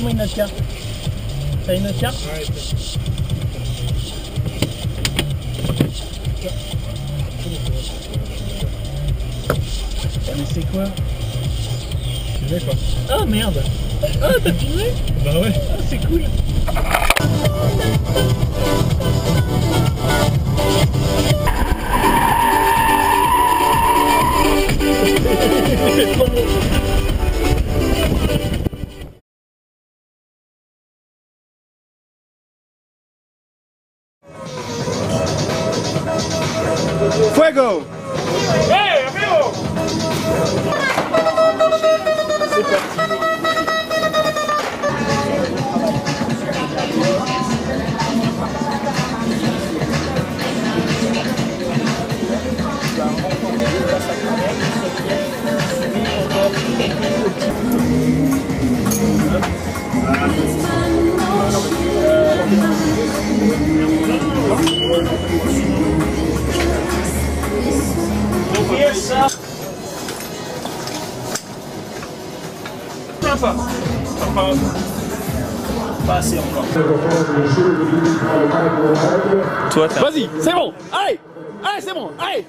dis-moi une autre carte. T'as une autre carte Ouais, Ah, Mais c'est quoi tu veux quoi Ah merde. Ah t'as filmé Bah ouais. Ah c'est cool Fuego Sympa Sympa Pas assez encore. Toi, Vas-y, c'est bon Allez Allez, c'est bon Allez